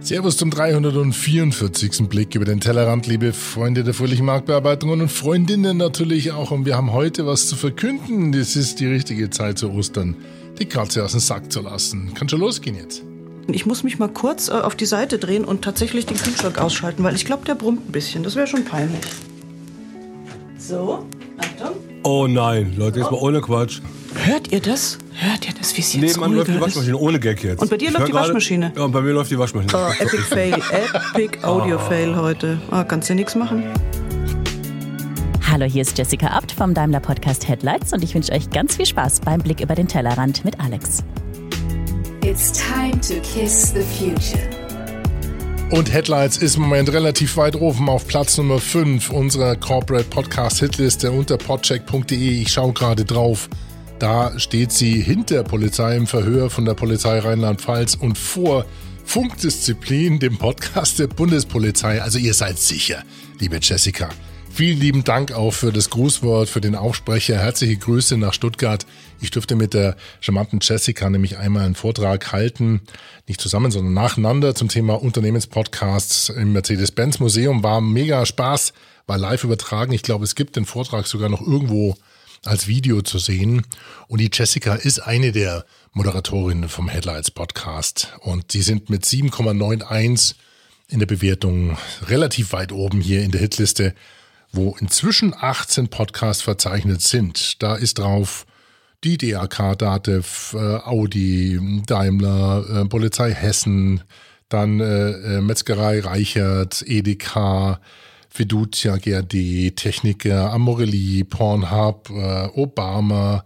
Servus zum 344. Blick über den Tellerrand, liebe Freunde der fröhlichen Marktbearbeitung und Freundinnen natürlich auch. Und wir haben heute was zu verkünden. Das ist die richtige Zeit zu Ostern, die Katze aus dem Sack zu lassen. Kann schon losgehen jetzt. Ich muss mich mal kurz äh, auf die Seite drehen und tatsächlich den Kühlschrank ausschalten, weil ich glaube, der brummt ein bisschen. Das wäre schon peinlich. So, Achtung. Oh nein, Leute, jetzt mal ohne Quatsch. Hört ihr das? Hört ihr das, wie es jetzt Nebenan läuft die? Waschmaschine, ohne Gag jetzt. Und bei dir Ich läuft hör die Waschmaschine? Ja, und bei mir läuft die Waschmaschine. Oh, Epic Fail, Epic Audio Fail heute. Ah, kannst du nichts machen? Hallo, hier ist Jessica Abt vom Daimler Podcast Headlights und ich wünsche euch ganz viel Spaß beim Blick über den Tellerrand mit Alex. It's time to kiss the future. Und Headlights ist im Moment relativ weit oben auf Platz Nummer 5 unserer Corporate Podcast Hitliste unter podcheck.de. Ich schaue gerade drauf. Da steht sie hinter Polizei im Verhör von der Polizei Rheinland-Pfalz und vor Funkdisziplin, dem Podcast der Bundespolizei. Also ihr seid sicher, liebe Jessica. Vielen lieben Dank auch für das Grußwort, für den Aufsprecher. Herzliche Grüße nach Stuttgart. Ich durfte mit der charmanten Jessica nämlich einmal einen Vortrag halten, nicht zusammen, sondern nacheinander zum Thema Unternehmenspodcasts im Mercedes-Benz Museum. War mega Spaß, war live übertragen. Ich glaube, es gibt den Vortrag sogar noch irgendwo als Video zu sehen. Und die Jessica ist eine der Moderatorinnen vom Headlights Podcast. Und sie sind mit 7,91 in der Bewertung relativ weit oben hier in der Hitliste, wo inzwischen 18 Podcasts verzeichnet sind. Da ist drauf die DAK, Datev, äh, Audi, Daimler, äh, Polizei Hessen, dann äh, Metzgerei Reichert, Edeka, Fiducia GRD, Techniker, Amorelli, Pornhub, äh, Obama,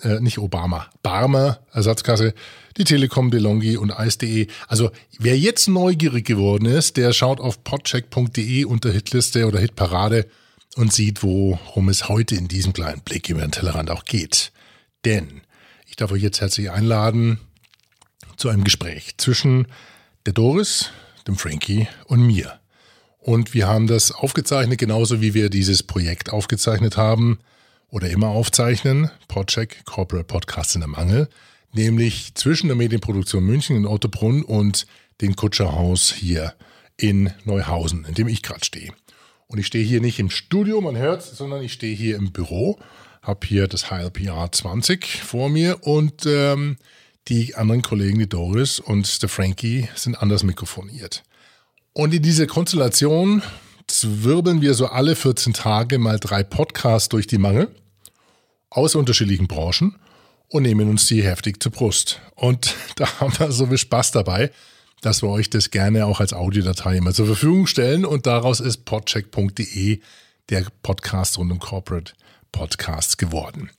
äh, nicht Obama, Barmer, Ersatzkasse, die Telekom, DeLonghi und Eis.de. Also wer jetzt neugierig geworden ist, der schaut auf podcheck.de unter Hitliste oder Hitparade und sieht, worum es heute in diesem kleinen Blick über den Tellerrand auch geht. Denn ich darf euch jetzt herzlich einladen zu einem Gespräch zwischen der Doris, dem Frankie und mir. Und wir haben das aufgezeichnet, genauso wie wir dieses Projekt aufgezeichnet haben oder immer aufzeichnen. Podcheck, Corporate Podcast in der Mangel. Nämlich zwischen der Medienproduktion München in Ottobrunn und dem Kutscherhaus hier in Neuhausen, in dem ich gerade stehe. Und ich stehe hier nicht im Studio, man hört sondern ich stehe hier im Büro, habe hier das HLPR 20 vor mir und ähm, die anderen Kollegen, die Doris und der Frankie, sind anders mikrofoniert. Und in dieser Konstellation wirbeln wir so alle 14 Tage mal drei Podcasts durch die Mangel aus unterschiedlichen Branchen und nehmen uns die heftig zur Brust. Und da haben wir so viel Spaß dabei, dass wir euch das gerne auch als Audiodatei immer zur Verfügung stellen. Und daraus ist podcheck.de der Podcast rund um Corporate Podcasts geworden.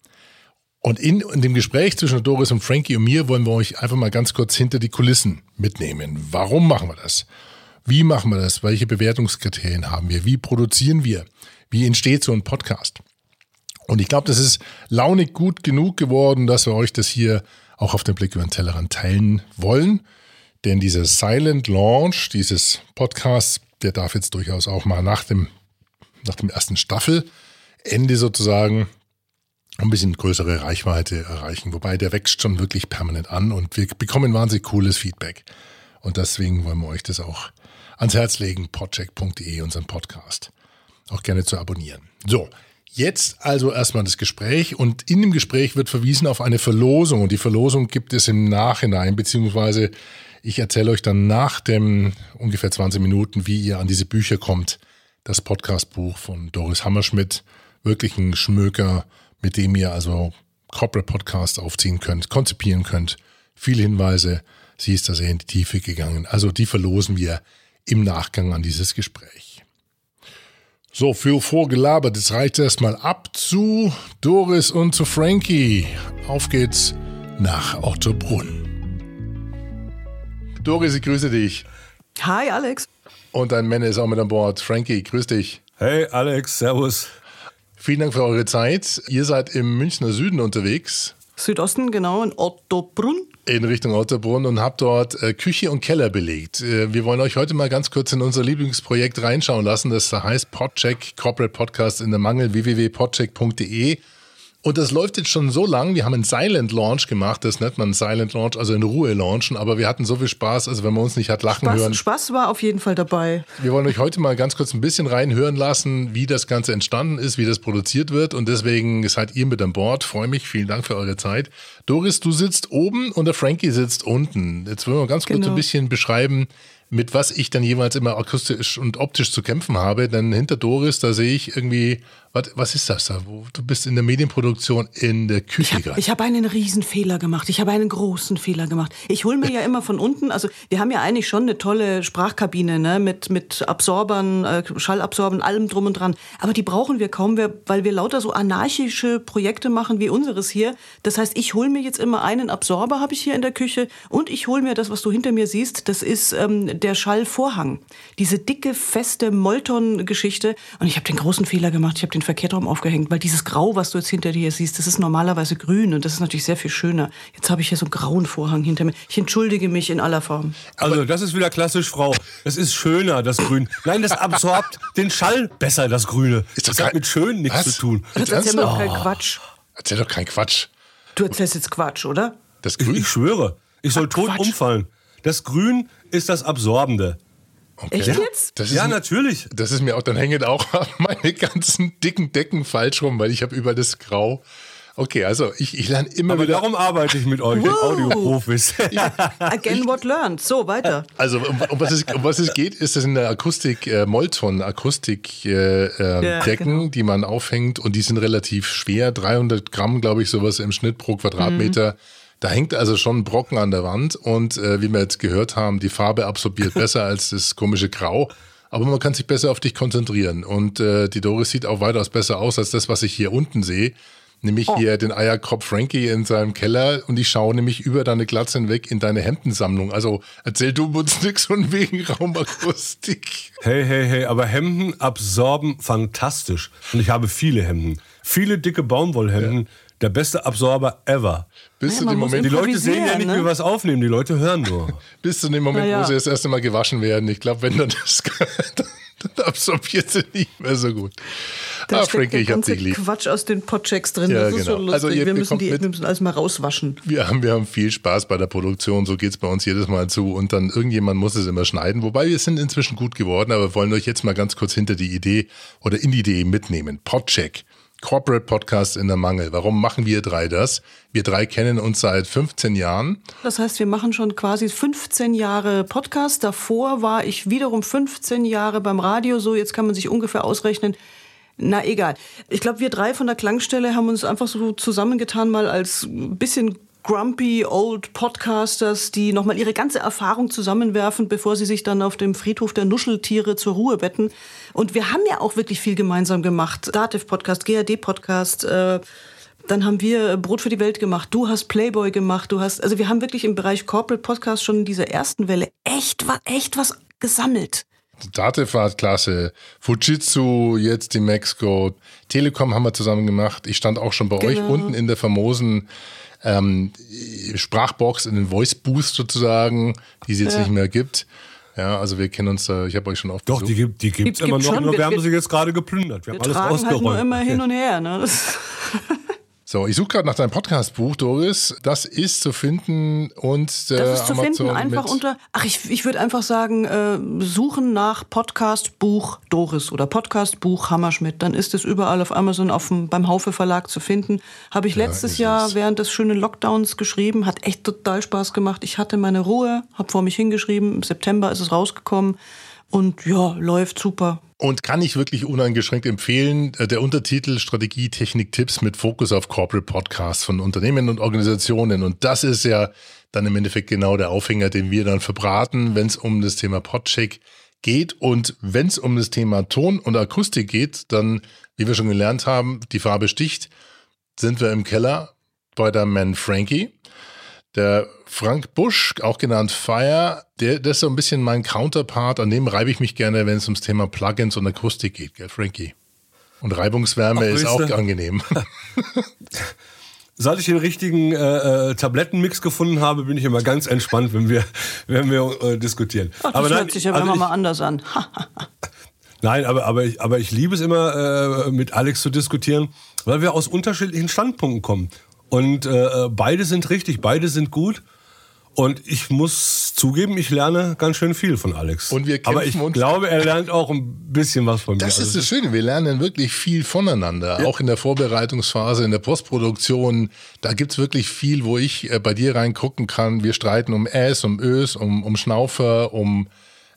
Und in, in dem Gespräch zwischen Doris und Frankie und mir wollen wir euch einfach mal ganz kurz hinter die Kulissen mitnehmen. Warum machen wir das? Wie machen wir das? Welche Bewertungskriterien haben wir? Wie produzieren wir? Wie entsteht so ein Podcast? Und ich glaube, das ist launig gut genug geworden, dass wir euch das hier auch auf den Blick über den Tellerrand teilen wollen. Denn dieser Silent Launch dieses Podcasts, der darf jetzt durchaus auch mal nach dem, nach dem ersten Staffelende sozusagen ein bisschen größere Reichweite erreichen. Wobei der wächst schon wirklich permanent an und wir bekommen wahnsinnig cooles Feedback. Und deswegen wollen wir euch das auch ans Herz legen, podcheck.de, unseren Podcast. Auch gerne zu abonnieren. So, jetzt also erstmal das Gespräch und in dem Gespräch wird verwiesen auf eine Verlosung und die Verlosung gibt es im Nachhinein, beziehungsweise ich erzähle euch dann nach dem ungefähr 20 Minuten, wie ihr an diese Bücher kommt. Das Podcastbuch von Doris Hammerschmidt, wirklich ein Schmöker, mit dem ihr also Corporate Podcasts aufziehen könnt, konzipieren könnt. Viele Hinweise, sie ist da sehr in die Tiefe gegangen. Also die verlosen wir im Nachgang an dieses Gespräch. So, für vorgelabert, jetzt reicht erstmal ab zu Doris und zu Frankie. Auf geht's nach Ottobrunn. Doris, ich grüße dich. Hi, Alex. Und dein Männer ist auch mit an Bord. Frankie, grüß dich. Hey Alex, servus. Vielen Dank für eure Zeit. Ihr seid im Münchner Süden unterwegs, Südosten, genau, in Ottobrunn. In Richtung Otterbrunn und habt dort äh, Küche und Keller belegt. Äh, wir wollen euch heute mal ganz kurz in unser Lieblingsprojekt reinschauen lassen. Das heißt Podcheck Corporate Podcast in der Mangel www.podcheck.de. Und das läuft jetzt schon so lang. Wir haben einen Silent Launch gemacht. Das nennt man Silent Launch, also in Ruhe launchen. Aber wir hatten so viel Spaß, also wenn man uns nicht hat lachen hören. Spaß, Spaß war auf jeden Fall dabei. Wir wollen euch heute mal ganz kurz ein bisschen reinhören lassen, wie das Ganze entstanden ist, wie das produziert wird. Und deswegen seid ihr mit an Bord. Freue mich. Vielen Dank für eure Zeit. Doris, du sitzt oben und der Frankie sitzt unten. Jetzt wollen wir ganz kurz Genau. ein bisschen beschreiben, mit was ich dann jeweils immer akustisch und optisch zu kämpfen habe. Denn hinter Doris, da sehe ich irgendwie, was, was ist das da? Wo, du bist in der Medienproduktion in der Küche Ich habe gerade. ich hab einen riesen Fehler gemacht. Ich habe einen großen Fehler gemacht. Ich hole mir ja immer von unten, also wir haben ja eigentlich schon eine tolle Sprachkabine ne, mit, mit Absorbern, äh, Schallabsorbern, allem drum und dran. Aber die brauchen wir kaum, wir- weil wir lauter so anarchische Projekte machen wie unseres hier. Das heißt, ich hole mir jetzt immer einen Absorber, habe ich hier in der Küche, und ich hole mir das, was du hinter mir siehst, das ist ähm, der Schallvorhang. Diese dicke, feste Molton-Geschichte. Und ich habe den großen Fehler gemacht, ich habe den verkehrt rum aufgehängt, weil dieses Grau, was du jetzt hinter dir siehst, das ist normalerweise grün und das ist natürlich sehr viel schöner. Jetzt habe ich hier so einen grauen Vorhang hinter mir. Ich entschuldige mich in aller Form. Also, das ist wieder klassisch, Frau. Das ist schöner, das Grün. Nein, das absorbt den Schall besser, das Grüne. Ist das hat kein- mit schön nichts Was? zu tun. Jetzt Jetzt erzähl mir doch keinen Quatsch. Erzähl doch keinen Quatsch. Du erzählst jetzt Quatsch, oder? Das Ich, Grün. ich schwöre, ich soll tot Quatsch. umfallen. Das Grün ist das Absorbende. Okay. Echt jetzt? Das ist Ja, mir- natürlich. Das ist mir auch, dann hängen auch meine ganzen dicken Decken falsch rum, weil ich habe über das Grau. Okay, also ich, ich lerne immer Aber wieder. darum arbeite ich mit euch, Wow. Audioprofis. Again what learned. So, weiter. Also um, um, was es, um was es geht, ist das in der Akustik äh, Molton Akustik äh, äh, Ja, Decken, genau. die man aufhängt und die sind relativ schwer, 300 Gramm, glaube ich, sowas im Schnitt pro Quadratmeter. Da hängt also schon ein Brocken an der Wand und äh, wie wir jetzt gehört haben, die Farbe absorbiert besser als das komische Grau. Aber man kann sich besser auf dich konzentrieren. Und äh, die Doris sieht auch weitaus besser aus als das, was ich hier unten sehe. Nämlich hier den Eierkopf Frankie in seinem Keller und ich schaue nämlich über deine Glatze hinweg in deine Hemdensammlung. Also erzähl du uns nichts von wegen Raumakustik. Hey, hey, hey, aber Hemden absorben fantastisch. Und ich habe viele Hemden. Viele dicke Baumwollhemden. Der beste Absorber ever. Bis Ja, zu dem Moment, Die Leute sehen ja nicht, ne? wie wir was aufnehmen. Die Leute hören nur. bis zu dem Moment, Na ja. wo sie das erste Mal gewaschen werden. Ich glaube, wenn dann das, dann, dann absorbiert sie nicht mehr so gut. Da ah, steckt Frankie, ich hab ganze dich lieb. Quatsch aus den Podchecks drin. Ja, das ist genau. so lustig. Also ihr wir, müssen die, mit- wir müssen alles mal rauswaschen. Wir haben, wir haben viel Spaß bei der Produktion, so geht's bei uns jedes Mal zu. Und dann irgendjemand muss es immer schneiden. Wobei wir sind inzwischen gut geworden, aber wir wollen euch jetzt mal ganz kurz hinter die Idee oder in die Idee mitnehmen. Podcheck. Corporate Podcast in der Mangel. Warum machen wir drei das? Wir drei kennen uns seit 15 Jahren. Das heißt, wir machen schon quasi 15 Jahre Podcast. Davor war ich wiederum 15 Jahre beim Radio. So, jetzt kann man sich ungefähr ausrechnen. Na egal. Ich glaube, wir drei von der Klangstelle haben uns einfach so zusammengetan, mal als bisschen grumpy old Podcasters, die nochmal ihre ganze Erfahrung zusammenwerfen, bevor sie sich dann auf dem Friedhof der Nuscheltiere zur Ruhe betten. Und wir haben ja auch wirklich viel gemeinsam gemacht. Dativ Podcast, GAD Podcast, äh, dann haben wir Brot für die Welt gemacht. Du hast Playboy gemacht. Du hast, also wir haben wirklich im Bereich Corporate Podcast schon in dieser ersten Welle echt, echt was gesammelt. Dativ war klasse. Fujitsu, jetzt die Mexico. Telekom haben wir zusammen gemacht. Ich stand auch schon bei euch Genau. unten in der famosen ähm, Sprachbox, in den Voice Booth sozusagen, die es jetzt nicht mehr gibt. Ja, also wir kennen uns da, ich habe euch schon oft Doch, die gibt die gibt's Gibt- immer gibt noch. schon. nur Wir- wir haben sie jetzt gerade geplündert. Wir, Wir haben alles tragen halt nur immer hin und her. Ne? So, ich suche gerade nach deinem Podcastbuch, Doris. Das ist zu finden und äh, Das ist zu Amazon finden einfach unter, ach, ich, ich würde einfach sagen, äh, suchen nach Podcast-Buch Doris oder Podcast-Buch Hammerschmidt. Dann ist es überall auf Amazon auf dem, beim Haufe Verlag zu finden. Habe ich letztes ist Jahr es. während des schönen Lockdowns geschrieben. Hat echt total Spaß gemacht. Ich hatte meine Ruhe, habe vor mich hingeschrieben. Im September ist es rausgekommen. Und ja, läuft super. Und kann ich wirklich uneingeschränkt empfehlen. Äh, Der Untertitel Strategie, Technik, Tipps mit Fokus auf Corporate Podcasts von Unternehmen und Organisationen. Und das ist ja dann im Endeffekt genau der Aufhänger, den wir dann verbraten, wenn es um das Thema Podcheck geht. Und wenn es um das Thema Ton und Akustik geht, dann, wie wir schon gelernt haben, die Farbe sticht, sind wir im Keller bei der Man Frankie. Der Frank Busch, auch genannt Fire, der, der ist so ein bisschen mein Counterpart. An dem reibe ich mich gerne, wenn es ums Thema Plugins und Akustik geht, gell, Frankie? Und Reibungswärme Ach, ist auch angenehm. Seit ich den richtigen äh, äh, Tablettenmix gefunden habe, bin ich immer ganz entspannt, wenn wir, wenn wir äh, diskutieren. Ach, das hört sich ja also immer ich- mal anders an. Nein, aber, aber, ich, aber ich liebe es immer, äh, mit Alex zu diskutieren. weil wir aus unterschiedlichen Standpunkten kommen. Und äh, beide sind richtig, beide sind gut. Und ich muss zugeben, ich lerne ganz schön viel von Alex. Und wir Aber ich kämpfen uns- glaube, er lernt auch ein bisschen was von mir. Das ist Also das Schöne, wir lernen wirklich viel voneinander, auch in der Vorbereitungsphase, in der Postproduktion. Da gibt's wirklich viel, wo ich äh, bei dir reingucken kann. Wir streiten um Äs, um Ös, um, um Schnaufer, um,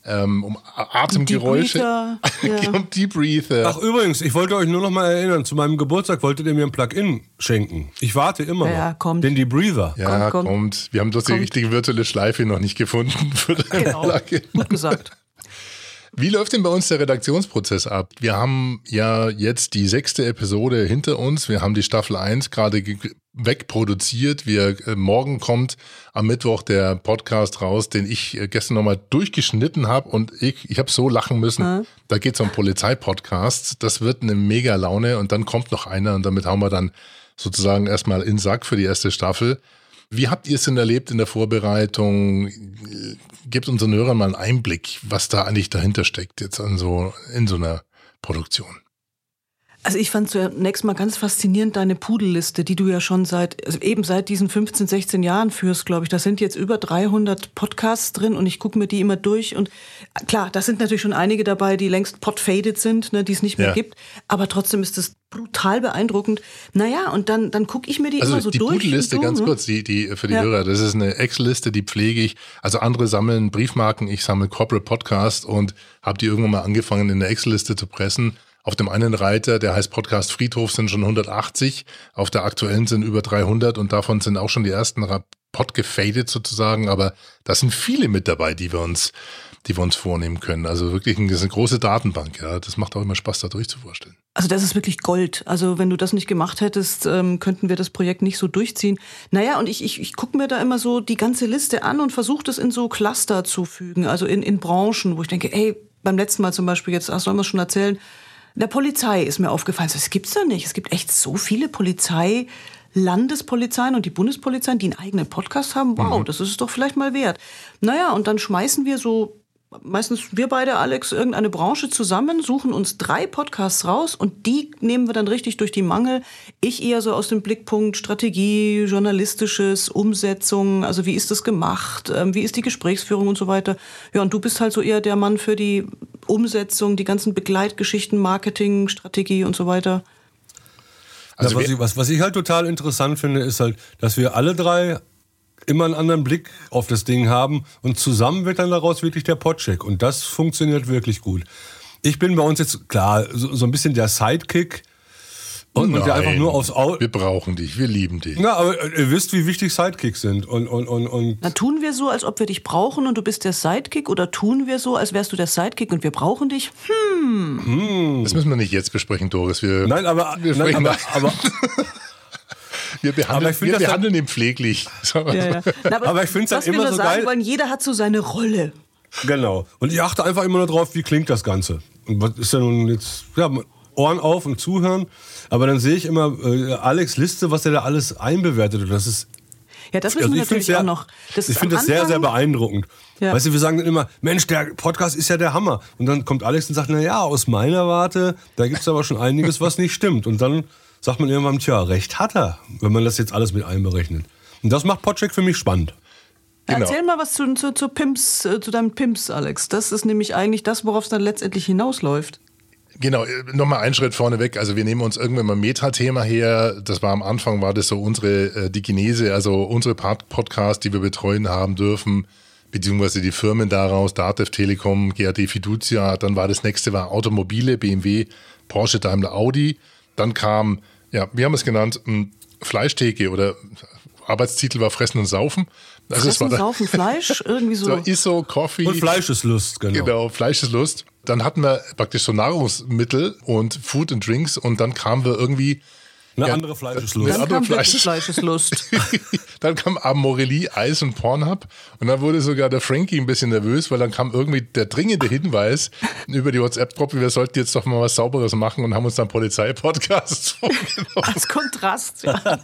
ähm, um Atemgeräusche. Debriefter, ja. um Debriefer. Ach übrigens, ich wollte euch nur noch mal erinnern, zu meinem Geburtstag wolltet ihr mir ein Plugin schenken. Ich warte immer Ja, noch. kommt. Den Debriefer. ja, komm, komm. kommt. Wir haben bloß die Kommt. richtige virtuelle Schleife noch nicht gefunden für deine Genau. Plugin. Gut gesagt. Wie läuft denn bei uns der Redaktionsprozess ab? Wir haben ja jetzt die sechste Episode hinter uns. Wir haben die Staffel 1 gerade ge- wegproduziert. Wir, äh, morgen kommt am Mittwoch der Podcast raus, den ich äh, gestern nochmal durchgeschnitten habe und ich, ich habe so lachen müssen. Da geht es um Polizeipodcasts. Das wird eine mega Laune und dann kommt noch einer und damit haben wir dann sozusagen erstmal in Sack für die erste Staffel. Wie habt ihr es denn erlebt in der Vorbereitung? Gebt unseren Hörern mal einen Einblick, was da eigentlich dahinter steckt, jetzt an so, in so einer Produktion. Also ich fand zunächst mal ganz faszinierend deine Pudelliste, die du ja schon seit, also eben seit diesen 15, 16 Jahren führst, glaube ich. Da sind jetzt über 300 Podcasts drin und ich gucke mir die immer durch. Und klar, da sind natürlich schon einige dabei, die längst podfaded sind, ne, die es nicht mehr Ja. gibt. Aber trotzdem ist das brutal beeindruckend. Naja, und dann, dann gucke ich mir die Also immer so die durch. Pudelliste, und so, ganz ne? kurz, die, die für die Ja. Hörer, das ist eine Excel-Liste, die pflege ich. Also andere sammeln Briefmarken, ich sammle Corporate Podcast und habe die irgendwann mal angefangen in der Excel-Liste zu pressen. Auf dem einen Reiter, der heißt Podcast Friedhof, sind schon 180, auf der aktuellen sind über 300 und davon sind auch schon die ersten Pod gefadet sozusagen, aber da sind viele mit dabei, die wir uns, die wir uns vornehmen können. Also wirklich ist eine große Datenbank, ja. Das macht auch immer Spaß, da durchzuvorstellen. Also das ist wirklich Gold. Also wenn du das nicht gemacht hättest, ähm, könnten wir das Projekt nicht so durchziehen. Naja, und ich, ich, ich gucke mir da immer so die ganze Liste an und versuche das in so Cluster zu fügen, also in, in Branchen, wo ich denke, ey, beim letzten Mal zum Beispiel, jetzt sollen wir es schon erzählen, der Polizei ist mir aufgefallen. Das gibt's da nicht. Es gibt echt so viele Polizei. Landespolizeien und die Bundespolizeien, die einen eigenen Podcast haben, wow, das ist es doch vielleicht mal wert. Naja, und dann schmeißen wir so meistens wir beide, Alex, irgendeine Branche zusammen, suchen uns drei Podcasts raus und die nehmen wir dann richtig durch die Mangel. Ich eher so aus dem Blickpunkt Strategie, Journalistisches, Umsetzung, also wie ist das gemacht, ähm, wie ist die Gesprächsführung und so weiter. Ja, und du bist halt so eher der Mann für die Umsetzung, die ganzen Begleitgeschichten, Marketing, Strategie und so weiter. Also ja, was, ich, was, was ich halt total interessant finde, ist halt, dass wir alle drei immer einen anderen Blick auf das Ding haben und zusammen wird dann daraus wirklich der Podcheck und das funktioniert wirklich gut. Ich bin bei uns jetzt, klar, so, so ein bisschen der Sidekick und, und der einfach Nein, nur aufs Auge. Wir brauchen dich, wir lieben dich. Na, aber ihr wisst, wie wichtig Sidekicks sind und, und, und, und Na, tun wir so, als ob wir dich brauchen und du bist der Sidekick oder tun wir so, als wärst du der Sidekick und wir brauchen dich? Das müssen wir nicht jetzt besprechen, Doris. Wir, Nein, aber, wir, nein, sprechen aber, aber, wir behandeln, aber ich find wir das behandeln ihn pfleglich. Ja, ja. Na, Aber ich find's dann was wir immer nur so sagen geil- wollen, jeder hat so seine Rolle. Genau. Und ich achte einfach immer nur drauf, wie klingt das Ganze. Und was ist ja nun jetzt, ja, Ohren auf und zuhören. Aber dann sehe ich immer äh, Alex Liste, was er da alles einbewertet. Und das ist Ja, das wissen Also wir ich natürlich sehr, auch noch. Das ich ist finde das sehr, sehr beeindruckend. Ja. Weißt du, wir sagen dann immer, Mensch, der Podcast ist ja der Hammer. Und dann kommt Alex und sagt, na ja, aus meiner Warte, da gibt es aber schon einiges, was nicht stimmt. Und dann sagt man irgendwann, tja, recht hat er, wenn man das jetzt alles mit einberechnet. Und das macht Podcheck für mich spannend. Genau. Erzähl mal was zu, zu, zu Pimps, äh, zu deinem Pimps, Alex. Das ist nämlich eigentlich das, worauf es dann letztendlich hinausläuft. Genau, nochmal einen Schritt vorne weg. Also wir nehmen uns irgendwann mal ein Metathema her. Das war am Anfang, war das so unsere, äh, die Genese, also unsere Podcasts, die wir betreuen haben dürfen, beziehungsweise die Firmen daraus, Datev Telekom, GAD Fiducia. Dann war das nächste war Automobile, BMW, Porsche, Daimler, Audi. Dann kam, ja, wir haben es genannt, m, Fleischtheke oder Arbeitstitel war Fressen und Saufen. Also es Fressen, war da- Saufen, Fleisch, irgendwie so. so ISO, Coffee. Und Fleischeslust, genau. Genau, Fleisch ist Lust. Dann hatten wir praktisch so Nahrungsmittel und Food and Drinks und dann kamen wir irgendwie Eine Ja, andere Fleischeslust. Ja. dann andere Fleischeslust. dann kam Amorelli, Eis und Pornhub und dann wurde sogar der Frankie ein bisschen nervös, weil dann kam irgendwie der dringende Hinweis über die WhatsApp-Gruppe, wir sollten jetzt doch mal was Sauberes machen und haben uns dann Polizeipodcasts vorgenommen. Als Kontrast, ja.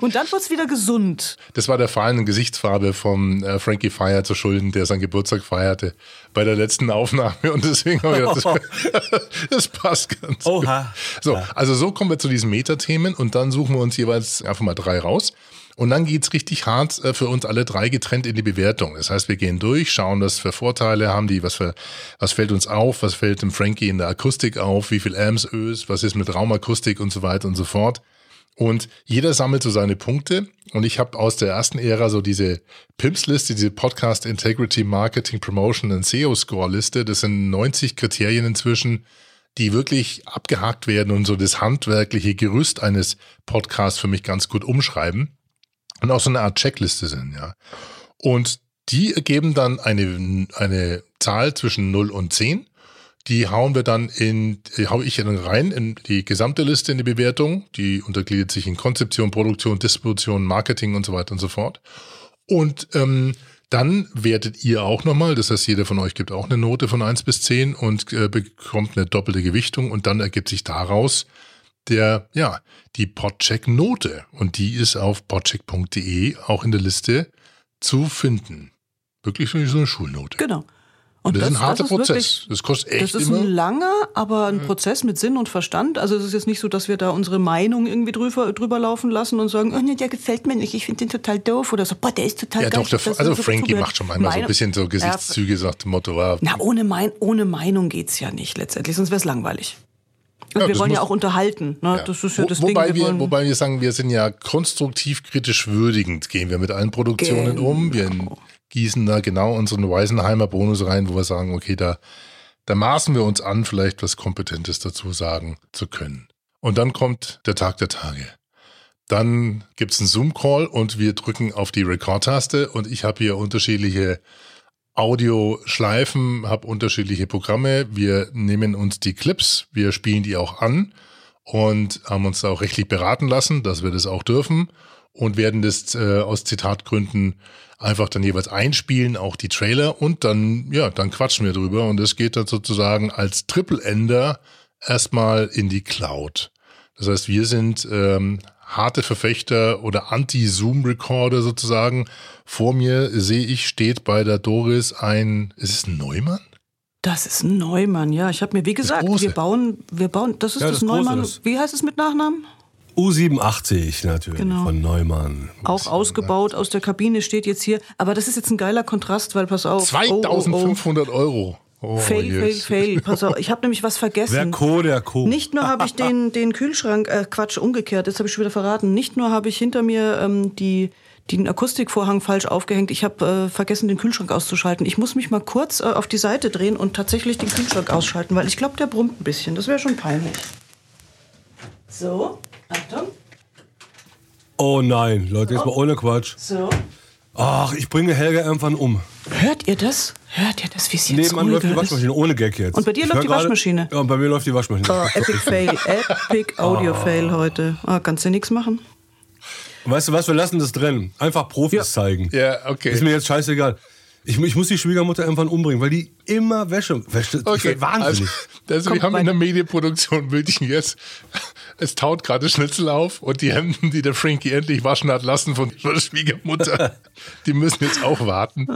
Und dann wurde es wieder gesund. Das war der fallenden Gesichtsfarbe vom äh, Frankie Fire zu schulden, der seinen Geburtstag feierte bei der letzten Aufnahme und deswegen habe ich gedacht, das, das passt ganz Oha. gut. So, also so kommen wir zu diesen Metathemen und dann suchen wir uns jeweils einfach mal drei raus. Und dann geht's richtig hart äh, für uns alle drei getrennt in die Bewertung. Das heißt, wir gehen durch, schauen, was für Vorteile haben die, was, für, was fällt uns auf, was fällt dem Frankie in der Akustik auf, wie viel Amps, Ös, was ist mit Raumakustik und so weiter und so fort. Und jeder sammelt so seine Punkte. Und ich habe aus der ersten Ära so diese PIMS-Liste, diese Podcast Integrity Marketing Promotion und SEO Score Liste. Das sind 90 Kriterien inzwischen, die wirklich abgehakt werden und so das handwerkliche Gerüst eines Podcasts für mich ganz gut umschreiben. Und auch so eine Art Checkliste sind, ja. Und die ergeben dann eine, eine Zahl zwischen 0 und 10 die hauen wir dann in, hau ich dann rein in die gesamte Liste in die Bewertung. Die untergliedert sich in Konzeption, Produktion, Distribution, Marketing und so weiter und so fort. Und ähm, dann wertet ihr auch nochmal, das heißt, jeder von euch gibt auch eine Note von 1 bis 10 und äh, bekommt eine doppelte Gewichtung und dann ergibt sich daraus der, ja, die Podcheck-Note. Und die ist auf podcheck.de auch in der Liste zu finden. Wirklich so eine Schulnote. Genau. Und das, ist ein harter Prozess. wirklich- das kostet echt Das ist immer. ein langer, aber ein Prozess mit Sinn und Verstand. Also es ist jetzt nicht so, dass wir da unsere Meinung irgendwie drüber, drüber laufen lassen und sagen, oh nee, der gefällt mir nicht, ich finde den total doof oder so, boah, der ist total ja, geil. doch, der, das also so Frankie zugehört. macht schon manchmal so ein Meinung- bisschen so Gesichtszüge, sagt dem Motto, ah, Na, ohne, mein, ohne Meinung geht's ja nicht letztendlich, sonst wäre es langweilig. Und Ja, wir wollen ja auch unterhalten. Ne? Ja. Das ist ja Wo- das wobei, Ding. wir, wollen- wobei wir sagen, wir sind ja konstruktiv kritisch würdigend, gehen wir mit allen Produktionen um. Wir Genau. gießen da genau unseren Weisenheimer Bonus rein, wo wir sagen, okay, da, da maßen wir uns an, vielleicht was Kompetentes dazu sagen zu können. Und dann kommt der Tag der Tage. Dann gibt's einen Zoom-Call und wir drücken auf die Record-Taste und ich habe hier unterschiedliche Audioschleifen, habe unterschiedliche Programme. Wir nehmen uns die Clips, wir spielen die auch an und haben uns da auch rechtlich beraten lassen, dass wir das auch dürfen und werden das äh, aus Zitatgründen einfach dann jeweils einspielen, auch die Trailer und dann, ja, dann quatschen wir drüber und es geht dann sozusagen als Triple-Ender erstmal in die Cloud. Das heißt, wir sind ähm, harte Verfechter oder Anti-Zoom-Recorder sozusagen. Vor mir sehe ich, steht bei der Doris ein, ist es ein Neumann? Das ist ein Neumann, ja. Ich habe mir, wie gesagt, Große. wir bauen, wir bauen, das ist Ja, das, das Große, Neumann. das- Wie heißt es mit Nachnamen? U87 natürlich Genau. von Neumann. Auch ausgebaut aus der Kabine steht jetzt hier. Aber das ist jetzt ein geiler Kontrast, weil pass auf. Oh, oh, oh. 2500 Euro. Oh, Fail, fail, yes. fail. Pass auf, ich habe nämlich was vergessen. Wer Co, der Co. Nicht nur habe ich den, den Kühlschrank, äh, Quatsch, umgekehrt, das habe ich schon wieder verraten. Nicht nur habe ich hinter mir ähm, die, den Akustikvorhang falsch aufgehängt, ich habe äh, vergessen, den Kühlschrank auszuschalten. Ich muss mich mal kurz äh, auf die Seite drehen und tatsächlich den Kühlschrank ausschalten, weil ich glaube, der brummt ein bisschen. Das wäre schon peinlich. So, Achtung. Oh nein, Leute, jetzt mal ohne Quatsch. So. Ach, ich bringe Helga irgendwann um. Hört ihr das? Hört ihr das, wie es jetzt Nebenan läuft die ist? Waschmaschine, ohne Gag jetzt. Und bei dir Ich läuft die gerade- Waschmaschine? Ja, und bei mir läuft die Waschmaschine. Oh, Epic Fail, Epic Audio Fail heute. Ah, kannst du nichts machen? Weißt du was, wir lassen das drin. Einfach Profis zeigen. Ja, okay. Ist mir jetzt scheißegal. Ich, ich muss die Schwiegermutter irgendwann umbringen, weil die immer Wäsche wäscht. Ich Okay, wahnsinnig. Also, also Komm, wir haben in der Medienproduktion Bildchen jetzt, es taut gerade Schnitzel auf und die Hemden, die der Frankie endlich waschen hat lassen von der Schwiegermutter, die müssen jetzt auch warten.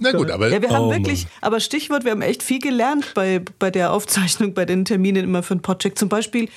Na gut, aber Ja, wir haben Oh, wirklich, aber Stichwort, wir haben echt viel gelernt bei, bei der Aufzeichnung, bei den Terminen immer für einen Podcheck. Zum Beispiel,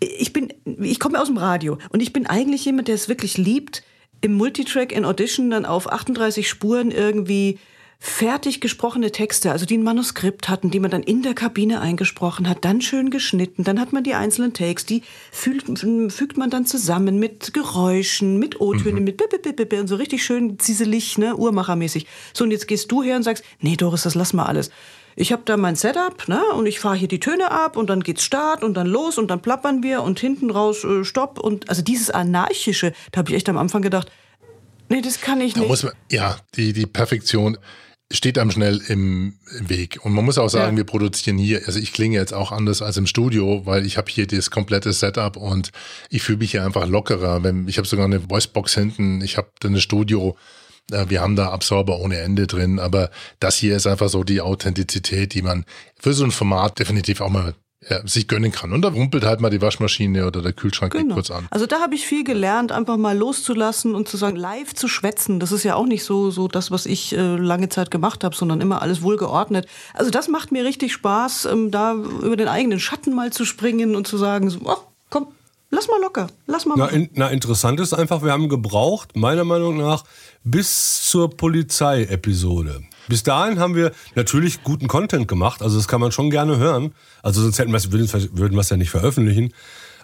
ich bin, ich komme aus dem Radio und ich bin eigentlich jemand, der es wirklich liebt, im Multitrack in Audition dann auf 38 Spuren irgendwie fertig gesprochene Texte, also die ein Manuskript hatten, die man dann in der Kabine eingesprochen hat, dann schön geschnitten, dann hat man die einzelnen Takes, die fügt, fügt man dann zusammen mit Geräuschen, mit O-Tönen, mit bip, bip, bip, und so richtig schön ziselig, ne, Uhrmachermäßig. So, und jetzt gehst du her und sagst, nee, Doris, das lass mal alles. Ich habe da mein Setup, ne, und ich fahre hier die Töne ab und dann geht's Start und dann los und dann plappern wir und hinten raus äh, Stopp und also dieses anarchische, da habe ich echt am Anfang gedacht, nee, das kann ich da nicht. muss man, ja, die, die Perfektion. Steht einem schnell im, im Weg. Und man muss auch sagen, Ja. wir produzieren hier, also ich klinge jetzt auch anders als im Studio, weil ich habe hier das komplette Setup und ich fühle mich hier einfach lockerer. Wenn, ich habe sogar eine Voicebox hinten, ich habe dann ein Studio, äh, wir haben da Absorber ohne Ende drin, aber das hier ist einfach so die Authentizität, die man für so ein Format definitiv auch mal ja, sich gönnen kann. Und da rumpelt halt mal die Waschmaschine oder der Kühlschrank geht Genau. kurz an. Also da habe ich viel gelernt, einfach mal loszulassen und zu sagen, live zu schwätzen. Das ist ja auch nicht so, so das, was ich äh, lange Zeit gemacht habe, sondern immer alles wohlgeordnet. Also das macht mir richtig Spaß, ähm, da über den eigenen Schatten mal zu springen und zu sagen, so, oh, komm, lass mal locker, lass mal Na, in, na, interessant ist einfach, wir haben gebraucht, meiner Meinung nach, bis zur Polizei-Episode. Bis dahin haben wir natürlich guten Content gemacht, also das kann man schon gerne hören. Also sonst hätten wir es, würden, wir es ja nicht veröffentlichen.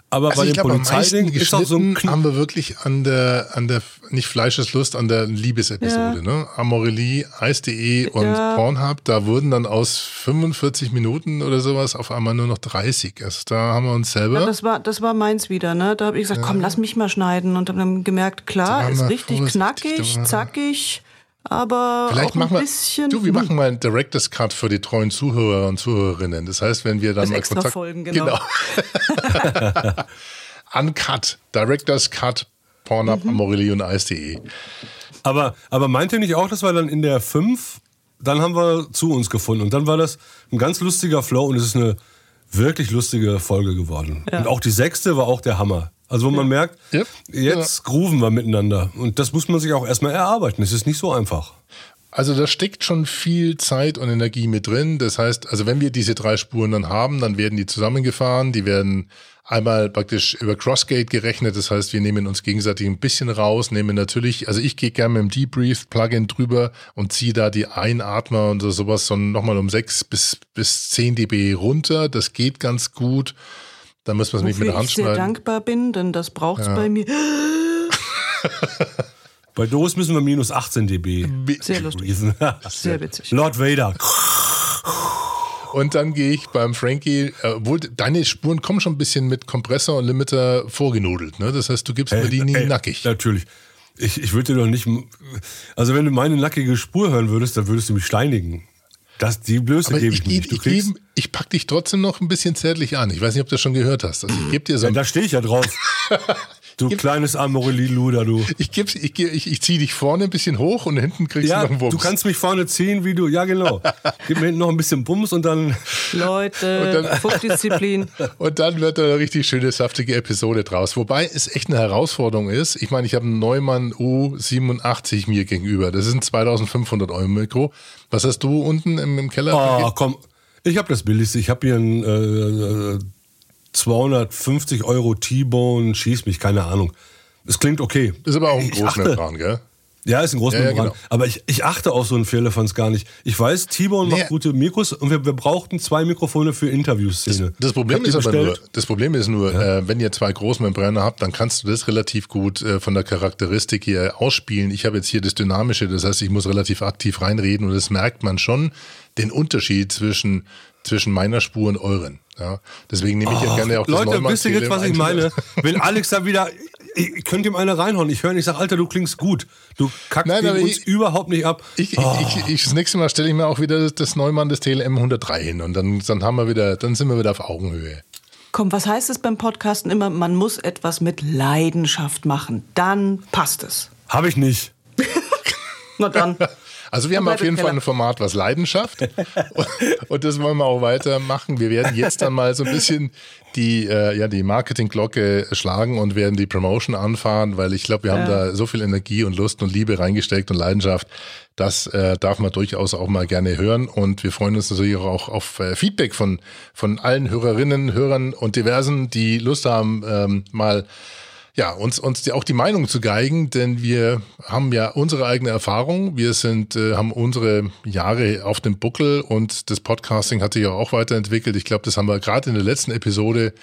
Aber Also bei dem am meisten Polizeiding ist auch so ein geschnitten Kn haben wir wirklich an der, an der, nicht Fleischeslust, an der Liebesepisode, Ja. ne? Amorelie, Eis.de und Ja. Pornhub, da wurden dann aus 45 Minuten oder sowas auf einmal nur noch 30. Also da haben wir uns selber. Ja, das war, das war meins wieder, ne? Da habe ich gesagt, komm, lass mich mal schneiden und habe dann gemerkt, klar, Da ist richtig knackig, da- zackig, aber Vielleicht auch ein machen wir, bisschen. du, wir machen mal einen Director's Cut für die treuen Zuhörer und Zuhörerinnen. Das heißt, wenn wir dann Als mal extra Kontakt, Folgen, genau. Uncut, Director's Cut, Pornhub, Mhm. Amorelie und Eis.de. Aber, aber meint ihr nicht auch, dass wir dann in der 5, dann haben wir zu uns gefunden und dann war das ein ganz lustiger Flow und es ist eine wirklich lustige Folge geworden. Ja. Und auch die sechste war auch der Hammer. Also wo man merkt, Ja. jetzt grooven wir miteinander und das muss man sich auch erstmal erarbeiten. Es ist nicht so einfach. Also da steckt schon viel Zeit und Energie mit drin. Das heißt, also wenn wir diese drei Spuren dann haben, dann werden die zusammengefahren. Die werden einmal praktisch über Crossgate gerechnet. Das heißt, wir nehmen uns gegenseitig ein bisschen raus, nehmen natürlich, also ich gehe gerne mit dem Debrief-Plugin drüber und ziehe da die Einatmer und so sowas so nochmal um 6 bis, bis 10 dB runter. Das geht ganz gut. Da muss man es nicht mit der Hand ich sehr schneiden. dankbar bin, denn das braucht es bei mir. Bei Doris müssen wir minus 18 dB. Sehr lustig. Sehr witzig. Lord Vader. Und dann gehe ich beim Frankie, äh, obwohl deine Spuren kommen schon ein bisschen mit Kompressor und Limiter vorgenudelt. Ne? Das heißt, du gibst mir die nie Ey, nackig. Natürlich. Ich, ich würde dir doch nicht. Also, wenn du meine nackige Spur hören würdest, dann würdest du mich steinigen. Das, die Blöße Aber gebe ich, ich, nicht. ich, ich, geb- ich pack dich trotzdem noch ein bisschen zärtlich an. Ich weiß nicht, ob du das schon gehört hast. Also ich gebe dir so ja, da stehe ich ja drauf. Du kleines Amorelie-Luder, du. ich, geb's- ich, ich, ich ziehe dich vorne ein bisschen hoch und hinten kriegst Ja, du noch einen Wumms. du kannst mich vorne ziehen, wie du. Ja, genau. Gib mir hinten noch ein bisschen Bums und dann. Leute, Fuchtdisziplin. Und dann wird da eine richtig schöne, saftige Episode draus. Wobei es echt eine Herausforderung ist. Ich meine, ich habe einen Neumann U87 mir gegenüber. Das ist ein 2500 Euro Mikro. Was hast du unten im, im Keller? Oh, komm. Ich habe das billigste. Ich habe hier ein äh, 250 Euro T-Bone, schieß mich, keine Ahnung. Es klingt okay. ist aber auch ein Großmembran, gell? Ja, ist ein großer Ja, ja, genau. Aber ich, ich achte auf so einen Firlefanz gar nicht. Ich weiß, T-Bone Nee. macht gute Mikros und wir, wir brauchten zwei Mikrofone für Interviewszene. Das Problem Ich ist aber nur, das Problem ist nur, äh, wenn ihr zwei Großmembraner habt, dann kannst du das relativ gut äh, von der Charakteristik hier ausspielen. Ich habe jetzt hier das Dynamische, das heißt, ich muss relativ aktiv reinreden und das merkt man schon, den Unterschied zwischen, zwischen meiner Spur und euren. Ja, deswegen nehme ich ja gerne auch das Leute, wisst ihr jetzt, was ich meine? Wenn Alex da wieder, ich, könnt ihm eine reinhauen. Ich höre und ich sage, Alter, du klingst gut. Du kackst Nein, uns ich- überhaupt nicht ab. Ich, ich, ich, ich, das nächste Mal stelle ich mir auch wieder das, das Neumann des TLM 103 hin und dann, dann haben wir wieder, dann sind wir wieder auf Augenhöhe. Komm, was heißt es beim Podcasten immer? Man muss etwas mit Leidenschaft machen. Dann passt es. Habe ich nicht. Na dann. Also wir haben auf jeden Fall ein Format, was Leidenschaft und, und das wollen wir auch weitermachen. Wir werden jetzt dann mal so ein bisschen die, äh, ja, die Marketingglocke schlagen und werden die Promotion anfahren, weil ich glaube, wir haben da so viel Energie und Lust und Liebe reingesteckt und Leidenschaft. Das äh, darf man durchaus auch mal gerne hören und wir freuen uns natürlich auch auf äh, Feedback von, von allen Hörerinnen, Hörern und diversen, die Lust haben, ähm, mal ja, uns, uns die, auch die Meinung zu geigen, denn wir haben ja unsere eigene Erfahrung. Wir sind, äh, haben unsere Jahre auf dem Buckel und das Podcasting hat sich ja auch weiterentwickelt. Ich glaube, das haben wir gerade in der letzten Episode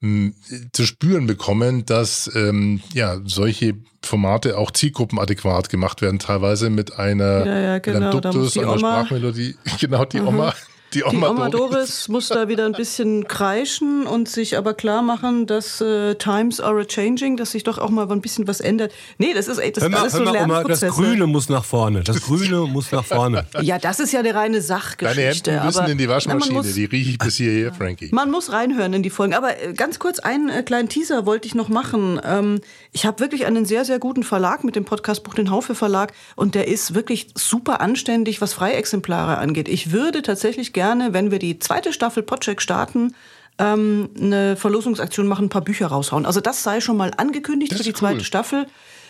mh, zu spüren bekommen, dass ähm, ja solche Formate auch zielgruppenadäquat gemacht werden, teilweise mit einer Ja, ja, mit genau, einem da muss Duktus, einer Oma- Mhm. Sprachmelodie, genau die Oma. Die Oma, Die Oma Doris. Doris muss da wieder ein bisschen kreischen und sich aber klar machen, dass äh, Times are a changing, dass sich doch auch mal ein bisschen was ändert. Nee, das ist echt, das Hör ist mal, alles hör so mal, Oma, das. Grüne muss nach vorne. Das Grüne muss nach vorne. Ja, das ist ja eine reine Deine Sachgeschichte. Hemden müssen aber, in die Na, Waschmaschine, man muss, die rieche ich bis hierher, Frankie. Man muss reinhören in die Folgen. Aber äh, ganz kurz einen äh, kleinen Teaser wollte ich noch machen. Ähm, ich habe wirklich einen sehr, sehr guten Verlag mit dem Podcastbuch, den Haufe Verlag. Und der ist wirklich super anständig, was Freiexemplare angeht. Ich würde tatsächlich gerne, wenn wir die zweite Staffel Podcheck starten, ähm, eine Verlosungsaktion machen, ein paar Bücher raushauen. Also das sei schon mal angekündigt Das für die cool. zweite Staffel.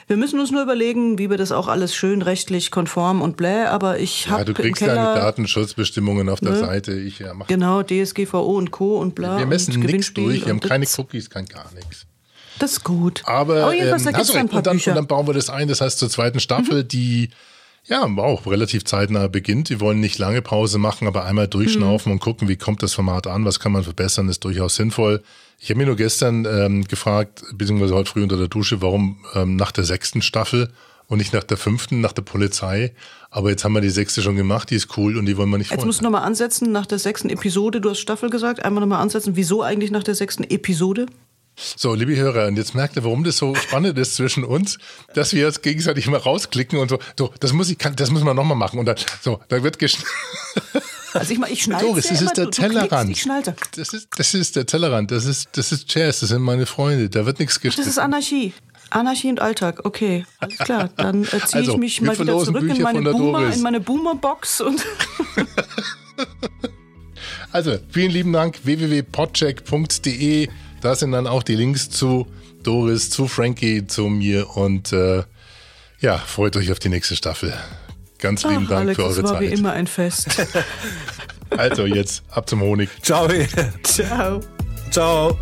Wir müssen uns nur überlegen, wie wir das auch alles schön rechtlich konform und bläh. Aber ich Ja, habe du im kriegst Keller... deine Datenschutzbestimmungen auf der Seite. Ich ja, mach, Genau, DSGVO und Co. und bla. wir messen nichts durch, wir haben keine Cookies, kein gar nichts. Das ist gut. Aber, jedenfalls, da ähm, gibt's hast du dann ein recht. paar und, dann, Bücher. und dann bauen wir das ein. Das heißt, zur zweiten Staffel, die ja auch relativ zeitnah beginnt. Die wollen nicht lange Pause machen, aber einmal durchschnaufen und gucken, wie kommt das Format an, was kann man verbessern, ist durchaus sinnvoll. Ich habe mir nur gestern ähm, gefragt, beziehungsweise heute früh unter der Dusche, warum ähm, nach der sechsten Staffel und nicht nach der fünften, nach der Polizei. Aber jetzt haben wir die sechste schon gemacht, die ist cool und die wollen wir nicht Jetzt musst du nochmal ansetzen nach der sechsten Episode. Du hast Staffel gesagt. Einmal nochmal ansetzen. Wieso eigentlich nach der sechsten Episode? So, liebe Hörer, und jetzt merkt ihr, warum das so spannend ist zwischen uns, dass wir jetzt gegenseitig mal rausklicken und so, so, das muss ich, kann, das müssen wir nochmal machen. Und dann, so, da wird geschnitten. Also ich, mach- ich schneide Doris, ja das immer, ist der du, du klickst, Tellerrand. Ich schneide. Das ist, das ist der Tellerrand, das ist, das ist Jazz, das sind meine Freunde, da wird nichts Das geschnitten. ist Anarchie. Anarchie und Alltag. Okay, alles klar. Dann äh, ziehe Also, ich mich wir mal wieder zurück in meine, der Boomer, in meine Boomer-Box und Also, vielen lieben Dank, www.podcheck.de. Da sind dann auch die Links zu Doris, zu Frankie, zu mir und äh, ja, freut euch auf die nächste Staffel. Ganz lieben Ach, Dank Alex, für es eure war wie Zeit. immer ein Fest. Also jetzt ab zum Honig. Ciao. Ciao. Ciao.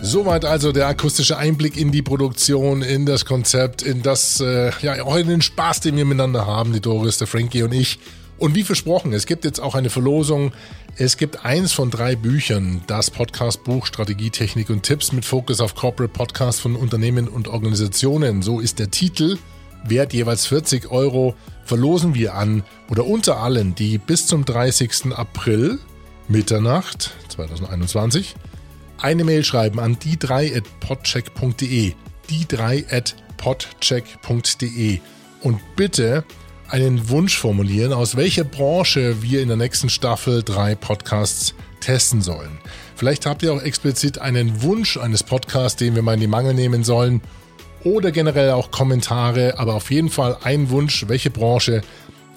Soweit also der akustische Einblick in die Produktion, in das Konzept, in das, äh, ja, auch in den Spaß, den wir miteinander haben, die Doris, der Frankie und ich. Und wie versprochen, es gibt jetzt auch eine Verlosung. Es gibt eins von drei Büchern, das Podcast-Buch Strategie, Technik und Tipps mit Fokus auf Corporate Podcast von Unternehmen und Organisationen. So ist der Titel. Wert jeweils 40 Euro verlosen wir an oder unter allen, die bis zum 30. April Mitternacht 2021 eine Mail schreiben an die 3 at podcheck.de. Die 3 at podcheck.de. Und bitte einen Wunsch formulieren, aus welcher Branche wir in der nächsten Staffel drei Podcasts testen sollen. Vielleicht habt ihr auch explizit einen Wunsch eines Podcasts, den wir mal in die Mangel nehmen sollen. Oder generell auch Kommentare, aber auf jeden Fall ein Wunsch, welche Branche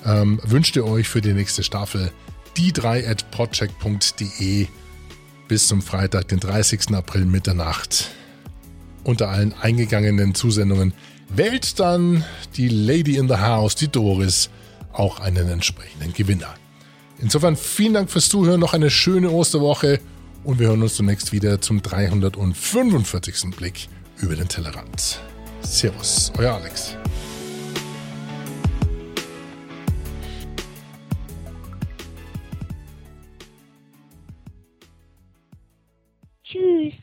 ähm, wünscht ihr euch für die nächste Staffel? Die 3 at podcheck.de bis zum Freitag, den 30. April Mitternacht. Unter allen eingegangenen Zusendungen wählt dann die Lady in the House, die Doris, auch einen entsprechenden Gewinner. Insofern vielen Dank fürs Zuhören, noch eine schöne Osterwoche und wir hören uns zunächst wieder zum 345. Blick über den Tellerrand. Servus, euer Alex. Tschüss.